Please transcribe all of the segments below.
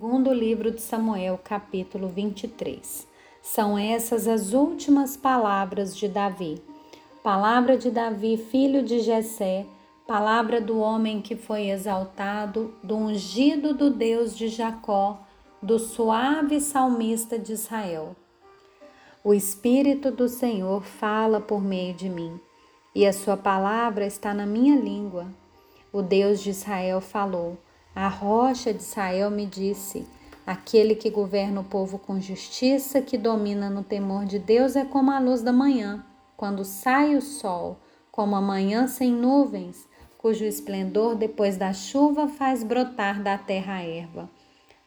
Segundo livro de Samuel, capítulo 23. São essas as últimas palavras de Davi. Palavra de Davi, filho de Jessé, palavra do homem que foi exaltado, do ungido do Deus de Jacó, do suave salmista de Israel. O Espírito do Senhor fala por meio de mim, e a sua palavra está na minha língua. O Deus de Israel falou, a rocha de Israel me disse: Aquele que governa o povo com justiça, que domina no temor de Deus, é como a luz da manhã, quando sai o sol, como a manhã sem nuvens, cujo esplendor depois da chuva faz brotar da terra a erva.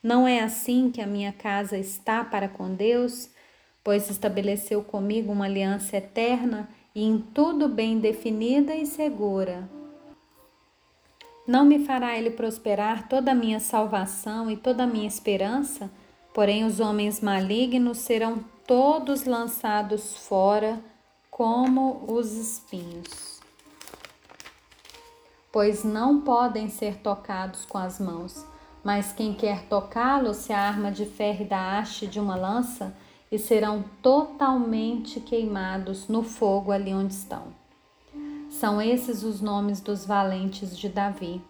Não é assim que a minha casa está para com Deus? pois estabeleceu comigo uma aliança eterna e em tudo bem definida e segura. Não me fará ele prosperar toda a minha salvação e toda a minha esperança? Porém, os homens malignos serão todos lançados fora como os espinhos. Pois não podem ser tocados com as mãos, mas quem quer tocá-los se arma de ferro da haste de uma lança e serão totalmente queimados no fogo ali onde estão. São esses os nomes dos valentes de Davi.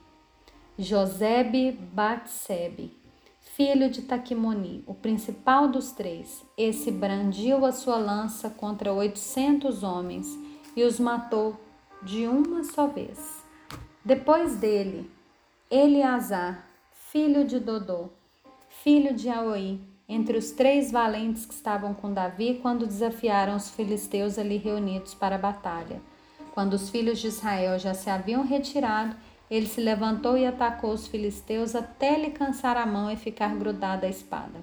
Josebe Batsebe, filho de Taquimoni, o principal dos três. Esse brandiu a sua lança contra oitocentos homens e os matou de uma só vez. Depois dele, Eleazar, filho de Dodô, filho de Aoi, entre os três valentes que estavam com Davi quando desafiaram os filisteus ali reunidos para a batalha. Quando os filhos de Israel já se haviam retirado, ele se levantou e atacou os filisteus até lhe cansar a mão e ficar grudada à espada.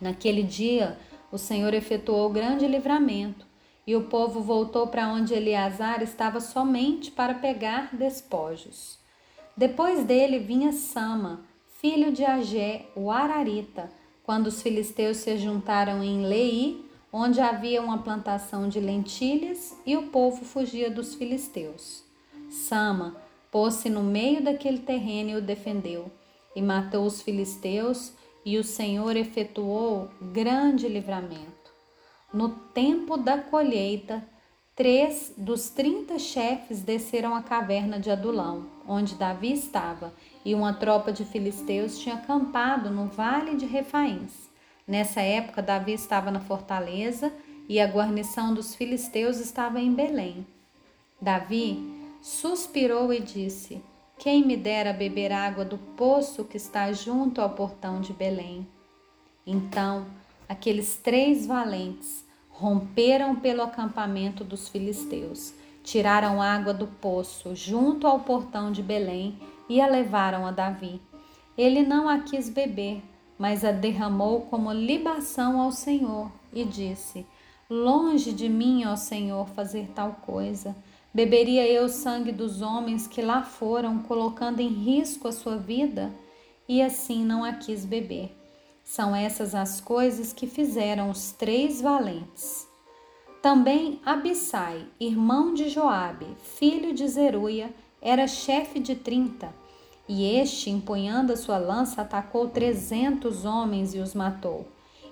Naquele dia, o Senhor efetuou grande livramento, e o povo voltou para onde Eleazar estava somente para pegar despojos. Depois dele vinha Sama, filho de Agé, o Ararita, quando os filisteus se juntaram em Lei, onde havia uma plantação de lentilhas, e o povo fugia dos filisteus. Sama pôs-se no meio daquele terreno e o defendeu, e matou os filisteus, e o Senhor efetuou grande livramento. No tempo da colheita, três dos trinta chefes desceram à caverna de Adulão, onde Davi estava, e uma tropa de filisteus tinha acampado no vale de Refaíns. Nessa época, Davi estava na fortaleza e a guarnição dos filisteus estava em Belém. Davi suspirou e disse: Quem me dera beber água do poço que está junto ao portão de Belém? Então, aqueles três valentes romperam pelo acampamento dos filisteus, tiraram água do poço junto ao portão de Belém e a levaram a Davi. Ele não a quis beber, mas a derramou como libação ao Senhor e disse: Longe de mim, ó Senhor, fazer tal coisa. Beberia eu o sangue dos homens que lá foram, colocando em risco a sua vida? E assim não a quis beber. São essas as coisas que fizeram os três valentes. Também Abissai, irmão de Joabe, filho de Zeruia, era chefe de trinta. E este, empunhando a sua lança, atacou trezentos homens e os matou.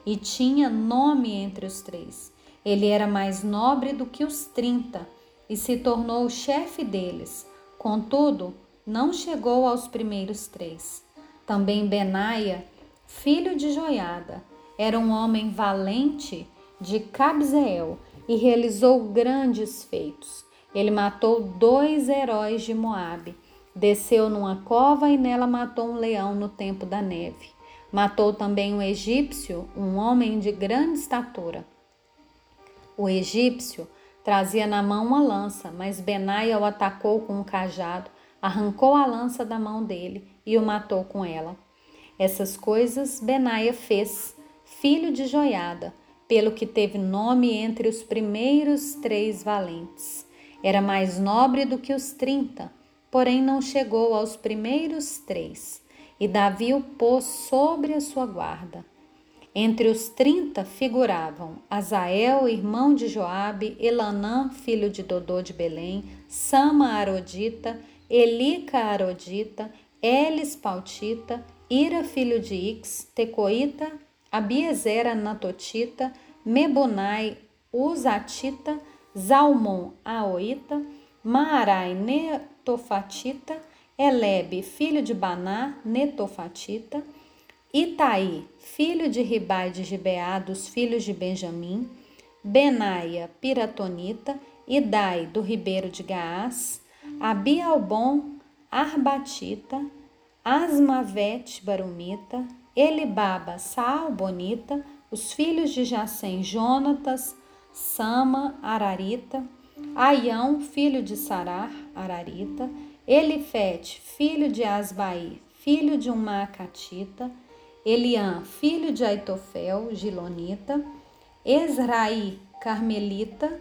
E tinha nome entre os três. Ele era mais nobre do que os trinta e se tornou o chefe deles. Contudo, não chegou aos primeiros três. Também Benaia, filho de Joiada, era um homem valente de Cabzeel e realizou grandes feitos. Ele matou dois heróis de Moabe, desceu numa cova e nela matou um leão no tempo da neve. Matou também um egípcio, um homem de grande estatura. O egípcio trazia na mão uma lança, mas Benaia o atacou com um cajado, arrancou a lança da mão dele e o matou com ela. Essas coisas Benaia fez, filho de Joiada, pelo que teve nome entre os primeiros três valentes. Era mais nobre do que os trinta, porém não chegou aos primeiros três, e Davi o pôs sobre a sua guarda. Entre os trinta figuravam Azael, irmão de Joabe, Elanã, filho de Dodô de Belém, Sama Arodita, Elica Arodita, Elis Pautita, Ira, filho de Ix, Tecoita, Abiezer, Anatotita, Mebonai, Uzatita, Zalmon, Aoita, Maarai, Netofatita, Elebe, filho de Baná, Netofatita, Itaí, filho de Ribai de Gibeá, dos filhos de Benjamim, Benaia, Piratonita, Idai, do ribeiro de Gaás, Abialbon, Arbatita, Asmavete, Barumita, Elibaba, Saalbonita, os filhos de Jacém, Jonatas, Sama, Ararita, Aião, filho de Sarar, Ararita, Elifete, filho de Asbaí, filho de um Maacatita, Eliã, filho de Aitofel, Gilonita, Esraí, Carmelita,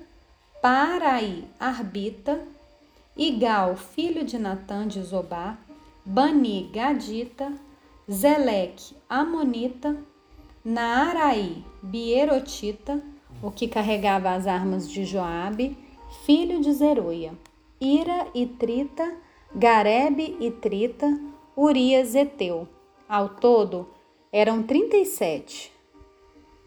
Paraí, Arbita, Igal, filho de Natã de Zobá, Bani, Gadita, Zeleque, Amonita, Naaraí, Bierotita, o que carregava as armas de Joabe, filho de Zeruia, Ira e Trita, Garebe e Trita, Urias Eteu. Ao todo, eram trinta e sete.